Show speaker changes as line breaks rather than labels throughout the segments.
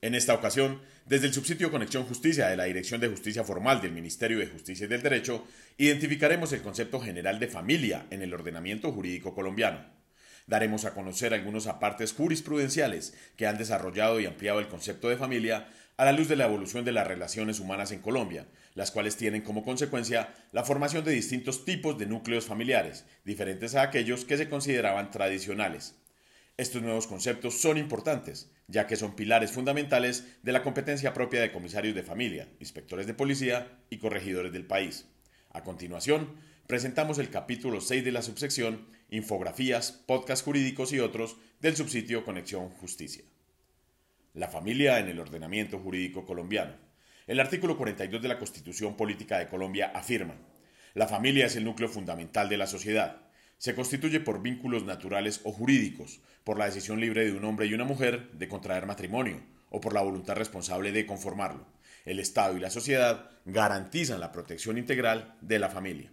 En esta ocasión, desde el subsitio Conexión Justicia de la Dirección de Justicia Formal del Ministerio de Justicia y del Derecho, identificaremos el concepto general de familia en el ordenamiento jurídico colombiano. Daremos a conocer algunos apartes jurisprudenciales que han desarrollado y ampliado el concepto de familia a la luz de la evolución de las relaciones humanas en Colombia, las cuales tienen como consecuencia la formación de distintos tipos de núcleos familiares, diferentes a aquellos que se consideraban tradicionales. Estos nuevos conceptos son importantes, ya que son pilares fundamentales de la competencia propia de comisarios de familia, inspectores de policía y corregidores del país. A continuación, presentamos el capítulo 6 de la subsección Infografías, Podcasts Jurídicos y otros del subsitio Conexión Justicia. La familia en el ordenamiento jurídico colombiano. El artículo 42 de la Constitución Política de Colombia afirma, la familia es el núcleo fundamental de la sociedad se constituye por vínculos naturales o jurídicos, por la decisión libre de un hombre y una mujer de contraer matrimonio, o por la voluntad responsable de conformarlo. El Estado y la sociedad garantizan la protección integral de la familia.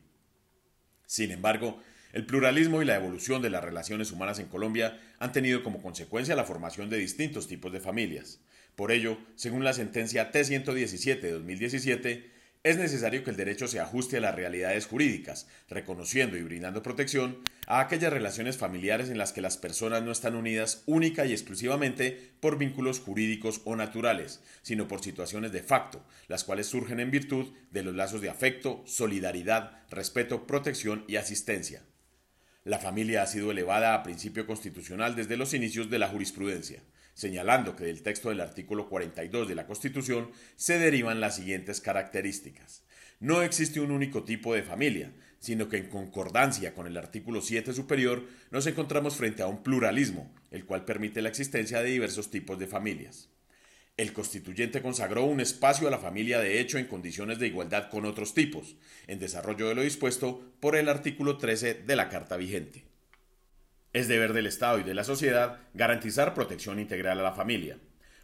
Sin embargo, el pluralismo y la evolución de las relaciones humanas en Colombia han tenido como consecuencia la formación de distintos tipos de familias. Por ello, según la sentencia T117 de 2017, es necesario que el derecho se ajuste a las realidades jurídicas, reconociendo y brindando protección a aquellas relaciones familiares en las que las personas no están unidas única y exclusivamente por vínculos jurídicos o naturales, sino por situaciones de facto, las cuales surgen en virtud de los lazos de afecto, solidaridad, respeto, protección y asistencia. La familia ha sido elevada a principio constitucional desde los inicios de la jurisprudencia señalando que del texto del artículo 42 de la Constitución se derivan las siguientes características. No existe un único tipo de familia, sino que en concordancia con el artículo 7 superior nos encontramos frente a un pluralismo, el cual permite la existencia de diversos tipos de familias. El constituyente consagró un espacio a la familia de hecho en condiciones de igualdad con otros tipos, en desarrollo de lo dispuesto por el artículo 13 de la Carta vigente. Es deber del Estado y de la sociedad garantizar protección integral a la familia.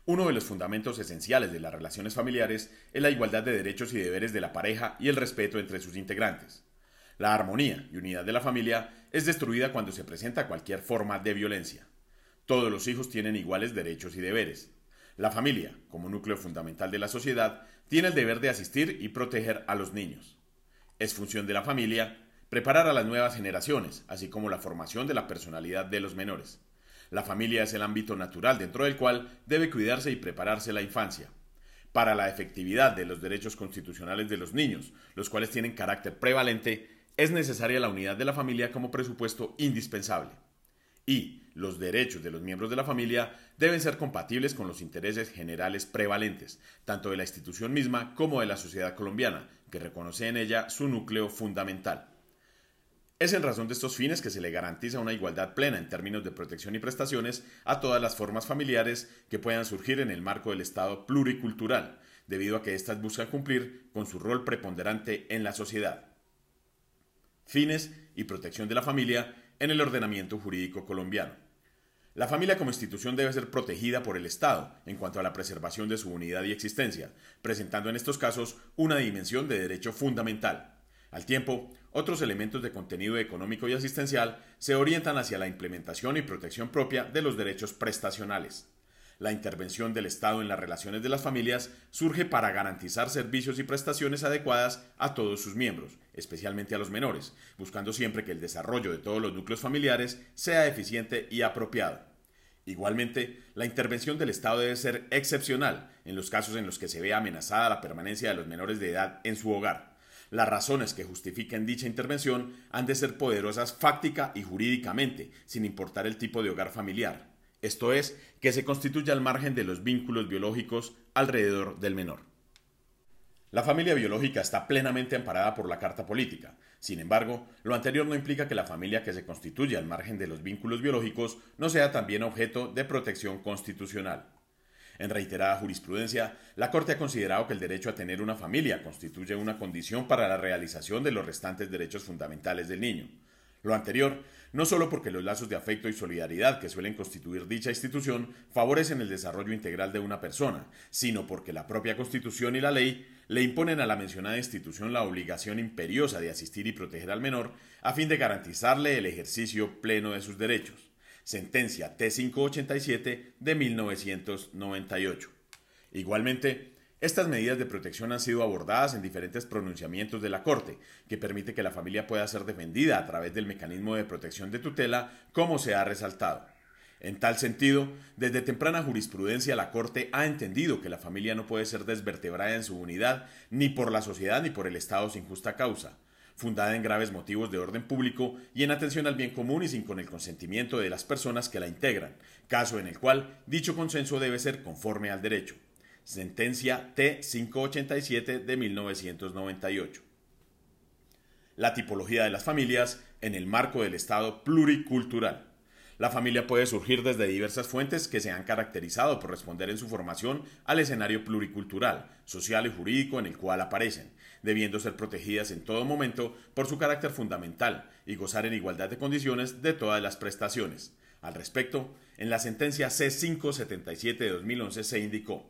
Uno de los fundamentos esenciales de las relaciones familiares es la igualdad de derechos y deberes de la pareja y el respeto entre sus integrantes. La armonía y unidad de la familia es destruida cuando se presenta cualquier forma de violencia. Todos los hijos tienen iguales derechos y deberes. La familia, como núcleo fundamental de la sociedad, tiene el deber de asistir y proteger a los niños. Es función de la familia preparar a las nuevas generaciones, así como la formación de la personalidad de los menores. La familia es el ámbito natural dentro del cual debe cuidarse y prepararse la infancia. Para la efectividad de los derechos constitucionales de los niños, los cuales tienen carácter prevalente, es necesaria la unidad de la familia como presupuesto indispensable. Y los derechos de los miembros de la familia deben ser compatibles con los intereses generales prevalentes, tanto de la institución misma como de la sociedad colombiana, que reconoce en ella su núcleo fundamental. Es en razón de estos fines que se le garantiza una igualdad plena en términos de protección y prestaciones a todas las formas familiares que puedan surgir en el marco del Estado pluricultural, debido a que éstas buscan cumplir con su rol preponderante en la sociedad. Fines y protección de la familia en el ordenamiento jurídico colombiano. La familia como institución debe ser protegida por el Estado en cuanto a la preservación de su unidad y existencia, presentando en estos casos una dimensión de derecho fundamental. Al tiempo, otros elementos de contenido económico y asistencial se orientan hacia la implementación y protección propia de los derechos prestacionales. La intervención del Estado en las relaciones de las familias surge para garantizar servicios y prestaciones adecuadas a todos sus miembros, especialmente a los menores, buscando siempre que el desarrollo de todos los núcleos familiares sea eficiente y apropiado. Igualmente, la intervención del Estado debe ser excepcional en los casos en los que se vea amenazada la permanencia de los menores de edad en su hogar las razones que justifiquen dicha intervención han de ser poderosas fáctica y jurídicamente, sin importar el tipo de hogar familiar. Esto es, que se constituya al margen de los vínculos biológicos alrededor del menor. La familia biológica está plenamente amparada por la Carta Política. Sin embargo, lo anterior no implica que la familia que se constituye al margen de los vínculos biológicos no sea también objeto de protección constitucional. En reiterada jurisprudencia, la Corte ha considerado que el derecho a tener una familia constituye una condición para la realización de los restantes derechos fundamentales del niño. Lo anterior, no solo porque los lazos de afecto y solidaridad que suelen constituir dicha institución favorecen el desarrollo integral de una persona, sino porque la propia Constitución y la ley le imponen a la mencionada institución la obligación imperiosa de asistir y proteger al menor a fin de garantizarle el ejercicio pleno de sus derechos sentencia T587 de 1998. Igualmente, estas medidas de protección han sido abordadas en diferentes pronunciamientos de la Corte, que permite que la familia pueda ser defendida a través del mecanismo de protección de tutela, como se ha resaltado. En tal sentido, desde temprana jurisprudencia la Corte ha entendido que la familia no puede ser desvertebrada en su unidad ni por la sociedad ni por el Estado sin justa causa, fundada en graves motivos de orden público y en atención al bien común y sin con el consentimiento de las personas que la integran, caso en el cual dicho consenso debe ser conforme al derecho. Sentencia T587 de 1998. La tipología de las familias en el marco del Estado pluricultural. La familia puede surgir desde diversas fuentes que se han caracterizado por responder en su formación al escenario pluricultural, social y jurídico en el cual aparecen, debiendo ser protegidas en todo momento por su carácter fundamental y gozar en igualdad de condiciones de todas las prestaciones. Al respecto, en la sentencia C577 de 2011 se indicó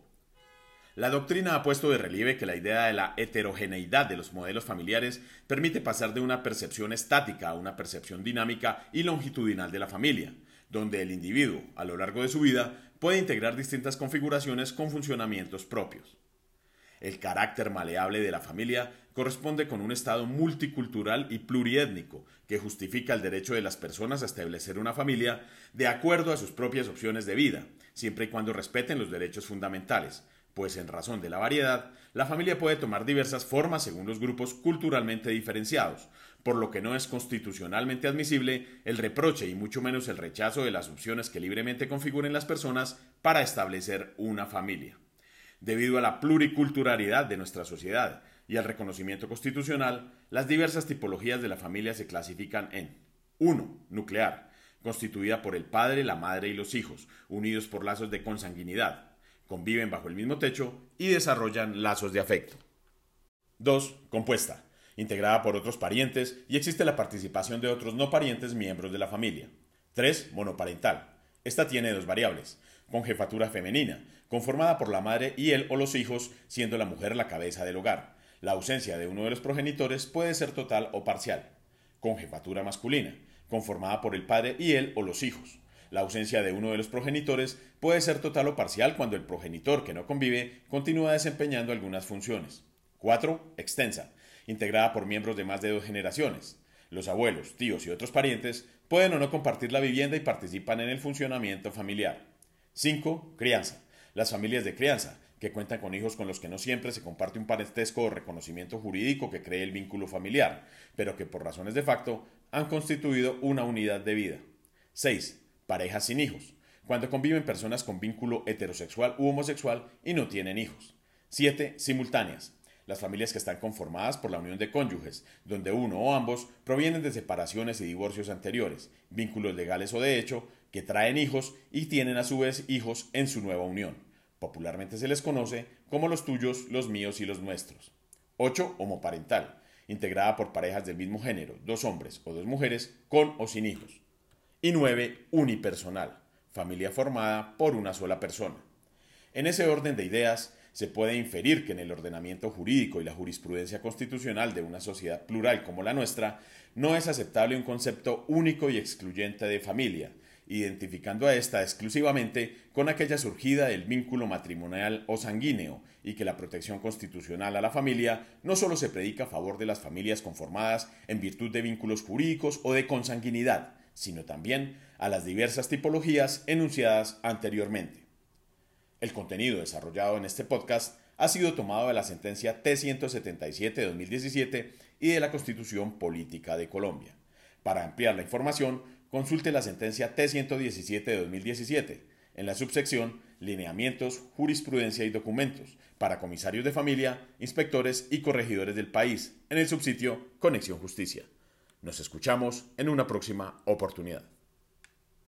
la doctrina ha puesto de relieve que la idea de la heterogeneidad de los modelos familiares permite pasar de una percepción estática a una percepción dinámica y longitudinal de la familia, donde el individuo, a lo largo de su vida, puede integrar distintas configuraciones con funcionamientos propios. El carácter maleable de la familia corresponde con un Estado multicultural y pluriétnico que justifica el derecho de las personas a establecer una familia de acuerdo a sus propias opciones de vida, siempre y cuando respeten los derechos fundamentales, pues en razón de la variedad, la familia puede tomar diversas formas según los grupos culturalmente diferenciados, por lo que no es constitucionalmente admisible el reproche y mucho menos el rechazo de las opciones que libremente configuren las personas para establecer una familia. Debido a la pluriculturalidad de nuestra sociedad y al reconocimiento constitucional, las diversas tipologías de la familia se clasifican en 1. Nuclear, constituida por el padre, la madre y los hijos, unidos por lazos de consanguinidad, conviven bajo el mismo techo y desarrollan lazos de afecto. 2. Compuesta, integrada por otros parientes y existe la participación de otros no parientes miembros de la familia. 3. Monoparental. Esta tiene dos variables. Con jefatura femenina, conformada por la madre y él o los hijos, siendo la mujer la cabeza del hogar. La ausencia de uno de los progenitores puede ser total o parcial. Con jefatura masculina, conformada por el padre y él o los hijos. La ausencia de uno de los progenitores puede ser total o parcial cuando el progenitor que no convive continúa desempeñando algunas funciones. 4. Extensa, integrada por miembros de más de dos generaciones. Los abuelos, tíos y otros parientes pueden o no compartir la vivienda y participan en el funcionamiento familiar. 5. Crianza. Las familias de crianza, que cuentan con hijos con los que no siempre se comparte un parentesco o reconocimiento jurídico que cree el vínculo familiar, pero que por razones de facto han constituido una unidad de vida. 6 parejas sin hijos, cuando conviven personas con vínculo heterosexual u homosexual y no tienen hijos. 7. Simultáneas. Las familias que están conformadas por la unión de cónyuges, donde uno o ambos provienen de separaciones y divorcios anteriores, vínculos legales o de hecho, que traen hijos y tienen a su vez hijos en su nueva unión. Popularmente se les conoce como los tuyos, los míos y los nuestros. 8. Homoparental, integrada por parejas del mismo género, dos hombres o dos mujeres, con o sin hijos. Y 9. Unipersonal, familia formada por una sola persona. En ese orden de ideas, se puede inferir que en el ordenamiento jurídico y la jurisprudencia constitucional de una sociedad plural como la nuestra, no es aceptable un concepto único y excluyente de familia, identificando a esta exclusivamente con aquella surgida del vínculo matrimonial o sanguíneo, y que la protección constitucional a la familia no solo se predica a favor de las familias conformadas en virtud de vínculos jurídicos o de consanguinidad, sino también a las diversas tipologías enunciadas anteriormente. El contenido desarrollado en este podcast ha sido tomado de la sentencia T177 de 2017 y de la Constitución Política de Colombia. Para ampliar la información, consulte la sentencia T117 de 2017 en la subsección Lineamientos, Jurisprudencia y Documentos para comisarios de familia, inspectores y corregidores del país en el subsitio Conexión Justicia. Nos escuchamos en una próxima oportunidad.